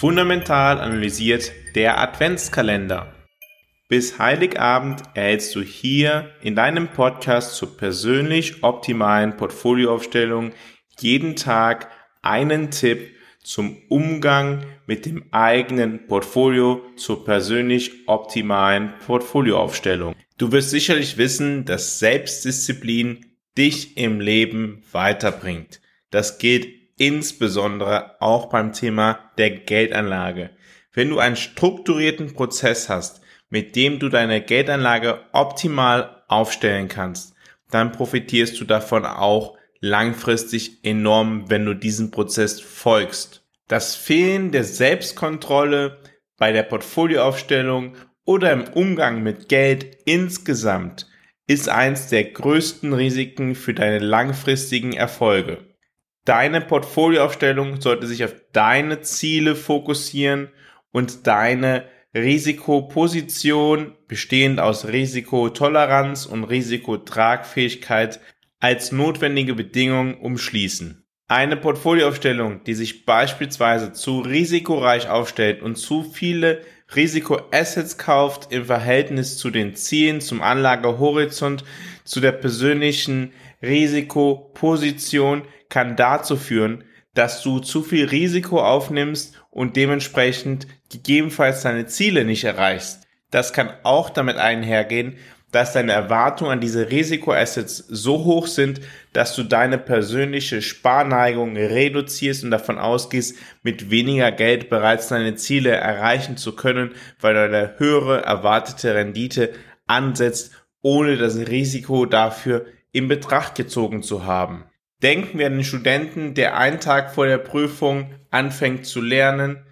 Fundamental analysiert der Adventskalender. Bis Heiligabend erhältst du hier in deinem Podcast zur persönlich optimalen Portfolioaufstellung jeden Tag einen Tipp zum Umgang mit dem eigenen Portfolio zur persönlich optimalen Portfolioaufstellung. Du wirst sicherlich wissen, dass Selbstdisziplin dich im Leben weiterbringt. Das gilt insbesondere auch beim Thema der Geldanlage. Wenn du einen strukturierten Prozess hast, mit dem du deine Geldanlage optimal aufstellen kannst, dann profitierst du davon auch langfristig enorm, wenn du diesem Prozess folgst. Das Fehlen der Selbstkontrolle bei der Portfolioaufstellung oder im Umgang mit Geld insgesamt ist eins der größten Risiken für deine langfristigen Erfolge. Deine Portfolioaufstellung sollte sich auf deine Ziele fokussieren und deine Risikoposition bestehend aus Risikotoleranz und Risikotragfähigkeit als notwendige Bedingung umschließen. Eine Portfolioaufstellung, die sich beispielsweise zu risikoreich aufstellt und zu viele Risikoassets kauft im Verhältnis zu den Zielen, zum Anlagehorizont, zu der persönlichen Risikoposition, kann dazu führen, dass du zu viel Risiko aufnimmst und dementsprechend gegebenenfalls deine Ziele nicht erreichst. Das kann auch damit einhergehen, dass deine Erwartungen an diese Risikoassets so hoch sind, dass du deine persönliche Sparneigung reduzierst und davon ausgehst, mit weniger Geld bereits deine Ziele erreichen zu können, weil du eine höhere erwartete Rendite ansetzt, ohne das Risiko dafür in Betracht gezogen zu haben. Denken wir an den Studenten, der einen Tag vor der Prüfung anfängt zu lernen.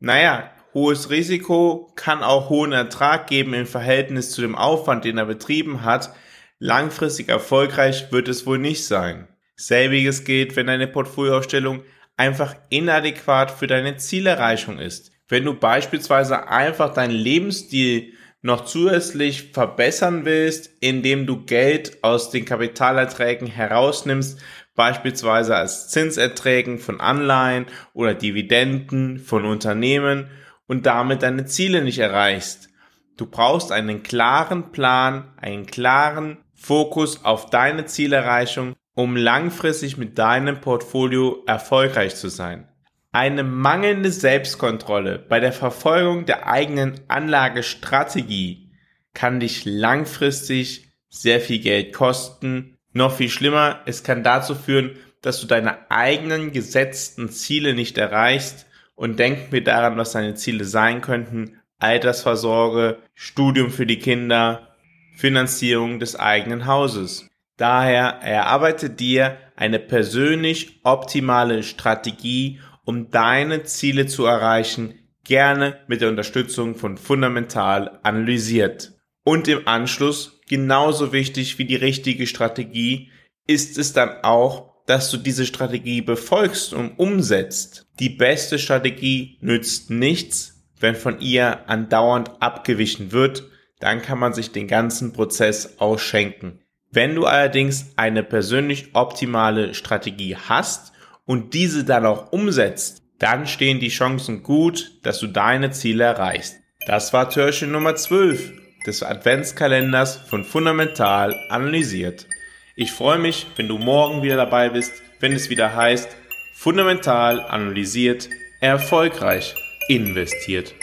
Naja, hohes Risiko kann auch hohen Ertrag geben im Verhältnis zu dem Aufwand, den er betrieben hat. Langfristig erfolgreich wird es wohl nicht sein. Selbiges gilt, wenn deine Portfolioaufstellung einfach inadäquat für deine Zielerreichung ist. Wenn du beispielsweise einfach deinen Lebensstil noch zusätzlich verbessern willst, indem du Geld aus den Kapitalerträgen herausnimmst, beispielsweise als Zinserträgen von Anleihen oder Dividenden von Unternehmen und damit deine Ziele nicht erreichst. Du brauchst einen klaren Plan, einen klaren Fokus auf deine Zielerreichung, um langfristig mit deinem Portfolio erfolgreich zu sein. Eine mangelnde Selbstkontrolle bei der Verfolgung der eigenen Anlagestrategie kann dich langfristig sehr viel Geld kosten noch viel schlimmer, es kann dazu führen, dass du deine eigenen gesetzten Ziele nicht erreichst und denk mir daran, was deine Ziele sein könnten. Altersvorsorge, Studium für die Kinder, Finanzierung des eigenen Hauses. Daher erarbeite dir eine persönlich optimale Strategie, um deine Ziele zu erreichen, gerne mit der Unterstützung von Fundamental analysiert. Und im Anschluss genauso wichtig wie die richtige Strategie ist es dann auch, dass du diese Strategie befolgst und umsetzt. Die beste Strategie nützt nichts, wenn von ihr andauernd abgewichen wird, dann kann man sich den ganzen Prozess ausschenken. Wenn du allerdings eine persönlich optimale Strategie hast und diese dann auch umsetzt, dann stehen die Chancen gut, dass du deine Ziele erreichst. Das war Türchen Nummer 12 des Adventskalenders von Fundamental analysiert. Ich freue mich, wenn du morgen wieder dabei bist, wenn es wieder heißt, Fundamental analysiert, erfolgreich investiert.